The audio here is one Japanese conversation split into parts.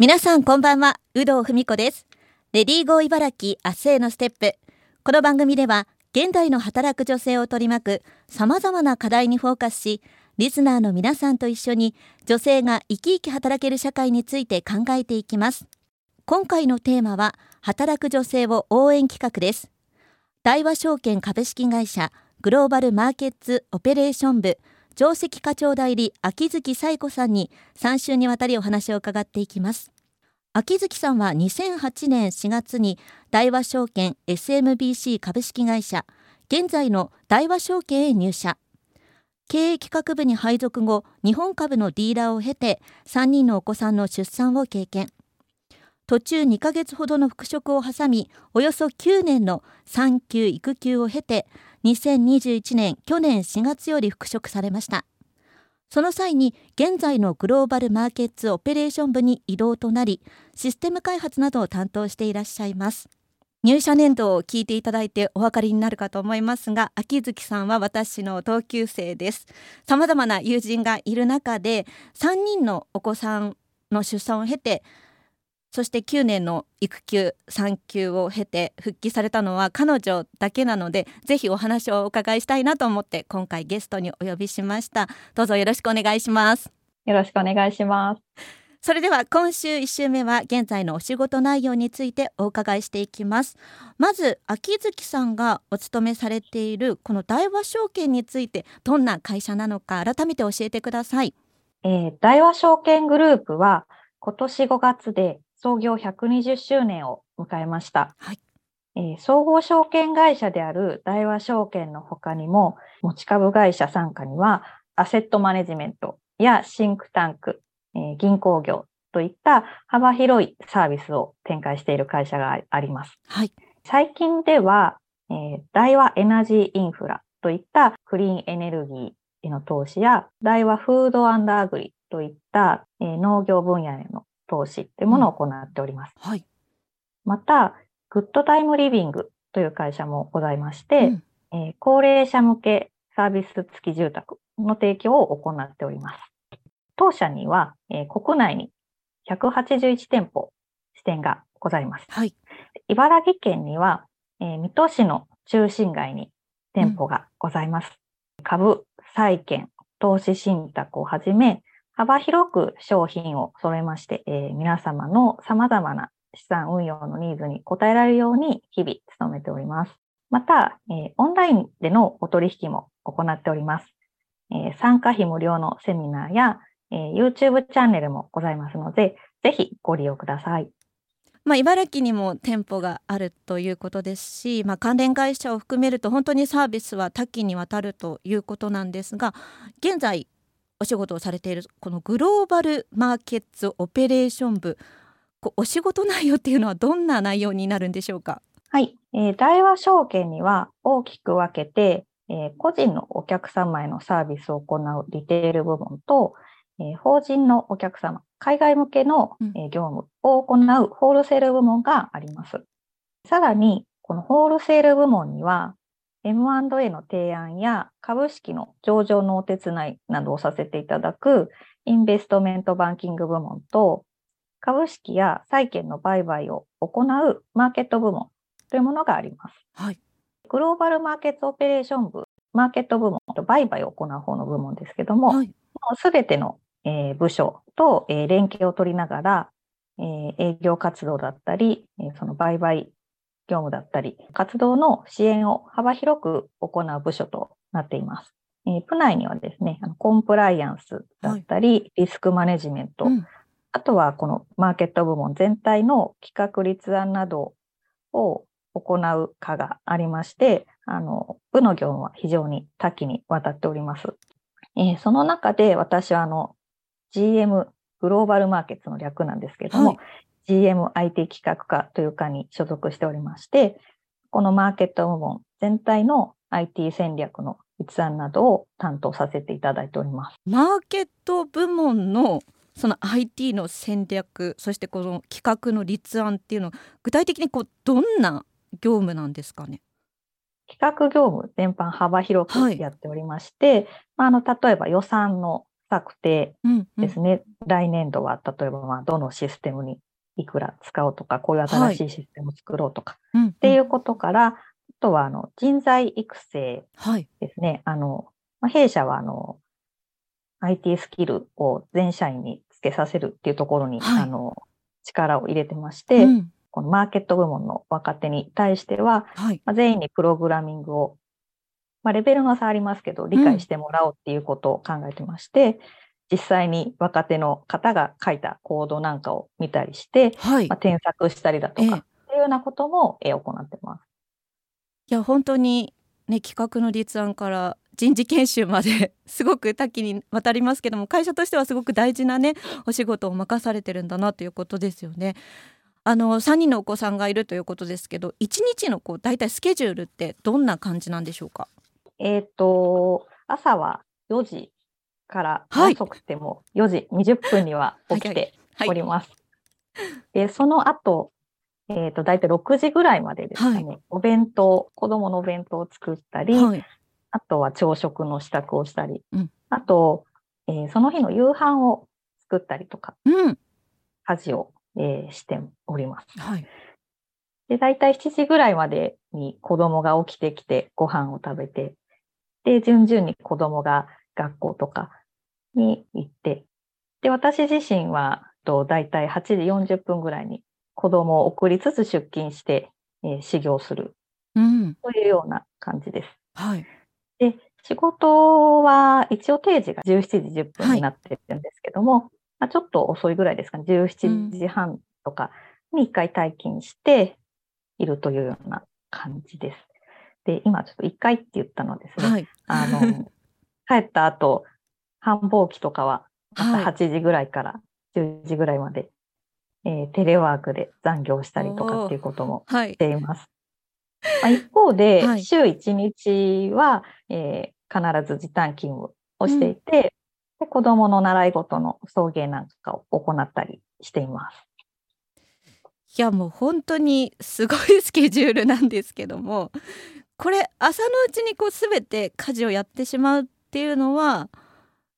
皆さんこんばんは有働文子です。レディーゴー茨城明日へのステップ。この番組では現代の働く女性を取り巻く様々な課題にフォーカスしリスナーの皆さんと一緒に女性が生き生き働ける社会について考えていきます。今回のテーマは働く女性を応援企画です。大和証券株式会社グローバルマーケッツオペレーション部。上席課長代理秋月彩子さんに3週にわたりお話を伺っていきます。秋月さんは2008年4月に大和証券 SMBC 株式会社現在の大和証券へ入社。経営企画部に配属後日本株のディーラーを経て3人のお子さんの出産を経験。途中2ヶ月ほどの復職を挟みおよそ9年の産休育休を経て2021年去年4月より復職されました。その際に現在のグローバルマーケッツオペレーション部に移動となりシステム開発などを担当していらっしゃいます。入社年度を聞いていただいてお分かりになるかと思いますが秋月さんは私の同級生です。様々な友人がいる中で3人のお子さんの出産を経てそして9年の育休産休を経て復帰されたのは彼女だけなのでぜひお話をお伺いしたいなと思って今回ゲストにお呼びしました。どうぞよろしくお願いします。よろしくお願いします。それでは今週1週目は現在のお仕事内容についてお伺いしていきます。まず秋月さんがお勤めされているこの大和証券についてどんな会社なのか改めて教えてください、えー、大和証券グループは今年5月で創業120周年を迎えました。はいえー、総合証券会社である大和証券の他にも、持ち株会社参加には、アセットマネジメントやシンクタンク、えー、銀行業といった幅広いサービスを展開している会社があります。はい、最近では、えー、大和エナジーインフラといったクリーンエネルギーへの投資や、大和フードアグリといった、えー、農業分野への投資というものを行っております。うん、はい。また、グッドタイムリビングという会社もございまして、うん、えー、高齢者向けサービス付き住宅の提供を行っております。当社には、えー、国内に181店舗支店がございます。はい。茨城県には、えー、水戸市の中心街に店舗がございます。うん、株、債券、投資信託をはじめ、幅広く商品を揃えまして、えー、皆様の様々な資産運用のニーズに応えられるように日々努めております。また、えー、オンラインでのお取引も行っております。えー、参加費無料のセミナーや、えー、YouTube チャンネルもございますので、ぜひご利用ください。まあ、茨城にも店舗があるということですし、まあ、関連会社を含めると本当にサービスは多岐にわたるということなんですが現在お仕事をされているこのグローバルマーケッツオペレーション部。お仕事内容っていうのはどんな内容になるんでしょうか？はい、えー、大和証券には大きく分けて、えー、個人のお客様へのサービスを行うリテール部門と、えー、法人のお客様、海外向けの、え業務を行うホールセール部門があります。さらに、このホールセール部門には、M&A の提案や株式の上場のお手伝いなどをさせていただくインベストメントバンキング部門と株式や債券の売買を行うマーケット部門というものがあります。はい、グローバルマーケットオペレーション部、マーケット部門と売買を行う方の部門ですけども、す、べ、ての、えー、部署と、えー、連携を取りながら、えー、営業活動だったり、えー、その売買業務だったり、活動の支援を幅広く行う部署となっています。えー、部内にはですね、コンプライアンスだったり、はい、リスクマネジメント、うん、あとはこのマーケット部門全体の企画立案などを行う課がありまして、あの、部の業務は非常に多岐にわたっております。えー、その中で私はあの、GM グローバルマーケットの略なんですけれども、はい、GMIT 企画課という課に所属しておりまして、このマーケット部門全体の IT 戦略の立案などを担当させていただいております。マーケット部門のその IT の戦略そしてこの企画の立案っていうのは具体的にこうどんな業務なんですかね？企画業務全般幅広くやっておりまして、はい、まあ、あの例えば予算のたくてうんうん。ですね、来年度は例えばまあどのシステムにいくら使おうとか、こういう新しいシステムを作ろうとか、うんっていうことから、あとはあの人材育成はい。ですね。あの、まあ、弊社はあの、IT スキルを全社員につけさせるっていうところに、はいあの、力を入れてまして、うんこのマーケット部門の若手に対しては、はい。まあ、全員にプログラミングを、まあ、レベルの差ありますけど、理解してもらおうっていうことを考えてまして、実際に若手の方が書いたコードなんかを見たりして、はい。まあ、添削したりだとええか、っていうようなことも、えー行ってます。いや本当にね企画の立案から人事研修まで すごく多岐にわたりますけども会社としてはすごく大事なねお仕事を任されてるんだなということですよね。あの3人のお子さんがいるということですけど1日のこう大体スケジュールってどんな感じなんでしょうか？えっ、と、朝は4時から、はい。遅くても4時20分には起きております。で、その後、えっ、と、大体6時ぐらいまでですかね、お弁当、子供のお弁当を作ったり、はい。あとは朝食の支度をしたり、うん。あと、えーその日の夕飯を作ったりとか、うん。家事を、えーしております。はい。で、大体7時ぐらいまでに子供が起きてきてご飯を食べて、で、順々に子供が学校とかに行って、で、私自身は、と大体8時40分ぐらいに子供を送りつつ出勤して、えー始業する。うん。というような感じです。はい。で、仕事は一応定時が17時10分になってるんですけども、まあ、ちょっと遅いぐらいですかね、17時半とかに一回退勤しているというような感じです。で、今ちょっと一回って言ったのはですね、はい。あの、帰った後、繁忙期とかは、朝はい。8時ぐらいから10時ぐらいまで、えーテレワークで残業したりとかっていうこともはい。しています。まあ、一方で、はい。週1日は、えー必ず時短勤務をしていて、で子供の習い事の送迎なんかを行ったりしています。いやもう本当にすごいスケジュールなんですけどもこれ朝のうちにこう全て家事をやってしまうっていうのは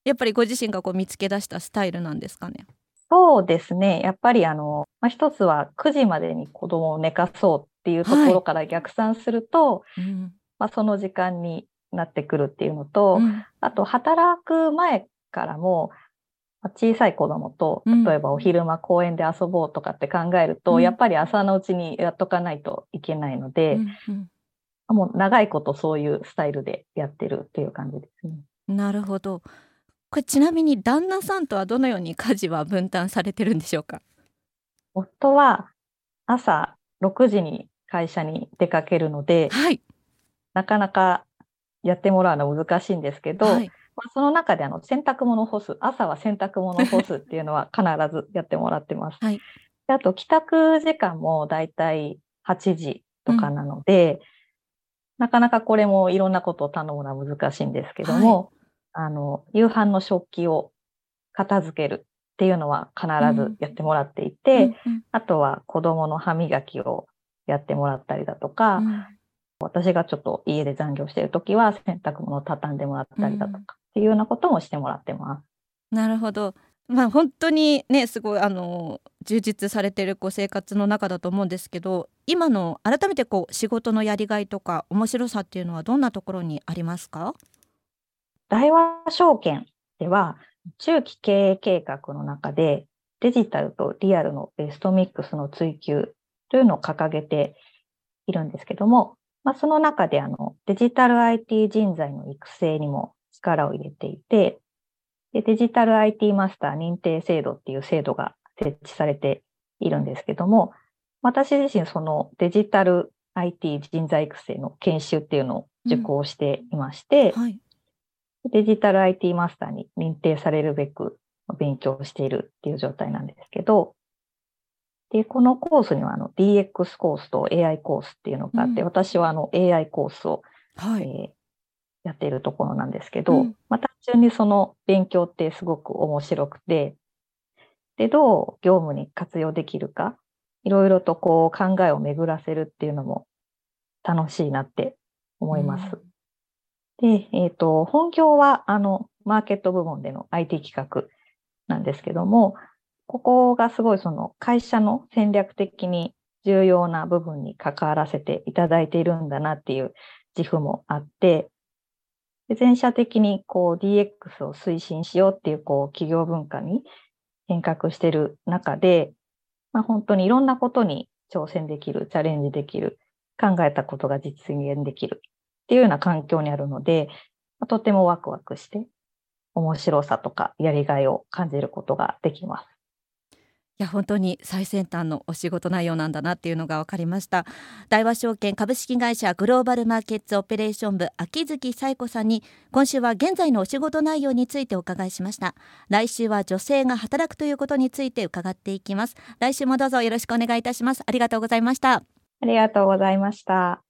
やっぱりご自身がこう見つけ出したスタイルなんですかね？そうですね。やっぱりあの、まあ、一つは9時までに子供を寝かそうっていうところから逆算すると、うん。まあ、その時間になってくるっていうのと、うん。あと働く前からも、まあ小さい子供と、うん。例えばお昼間公園で遊ぼうとかって考えると、うん。やっぱり朝のうちにやっとかないといけないので、うん。もう長いことそういうスタイルでやってるっていう感じですね。うんなるほどこれちなみに旦那さんとはどのように家事は分担されてるんでしょうか？夫は朝6時に会社に出かけるので、はい、なかなかやってもらうの難しいんですけど、はい、まあ、その中であの洗濯物を干す、朝は洗濯物を干すっていうのは必ずやってもらってます。はい。であと帰宅時間もだいたい8時とかなので、なかなかこれもいろんなことを頼むのは難しいんですけども、あの夕飯の食器を片付けるっていうのは必ずやってもらっていて、うんうんあとは子供の歯磨きをやってもらったりだとか、うん私がちょっと家で残業しているときは洗濯物を畳んでもらったりだとかっていうようなこともしてもらってます。なるほど。まあ本当にねすごいあの充実されてるこう生活の中だと思うんですけど今の改めてこう仕事のやりがいとか面白さっていうのはどんなところにありますか？大和証券では中期経営計画の中でデジタルとリアルのベストミックスの追求というのを掲げているんですけども、まあ、その中であのデジタル IT 人材の育成にも力を入れていて、でデジタル IT マスター認定制度っていう制度が設置されているんですけども、私自身そのデジタル IT 人材育成の研修っていうのを受講していまして、はい。デジタル IT マスターに認定されるべく勉強しているっていう状態なんですけど、で、このコースにはあの DX コースと AI コースっていうのがあって、うん私はあの AI コースを、はい。えーやっているところなんですけど、うんまあ単純にその勉強ってすごく面白くて、で、どう業務に活用できるか、いろいろとこう考えを巡らせるっていうのも楽しいなって思います。で、えっ、と、本業は、あの、マーケット部門での IT 企画なんですけども、ここがすごいその会社の戦略的に重要な部分に関わらせていただいているんだなっていう自負もあって、全社的にこう DX を推進しようっていうこう企業文化に変革している中で、まあ、本当にいろんなことに挑戦できる、チャレンジできる、考えたことが実現できるっていうような環境にあるので、まあ、とてもワクワクして面白さとかやりがいを感じることができます。いや本当に最先端のお仕事内容なんだなっていうのが分かりました。大和証券株式会社グローバルマーケッツオペレーション部秋月彩子さんに今週は現在のお仕事内容についてお伺いしました。来週は女性が働くということについて伺っていきます。来週もどうぞよろしくお願いいたします。ありがとうございました。ありがとうございました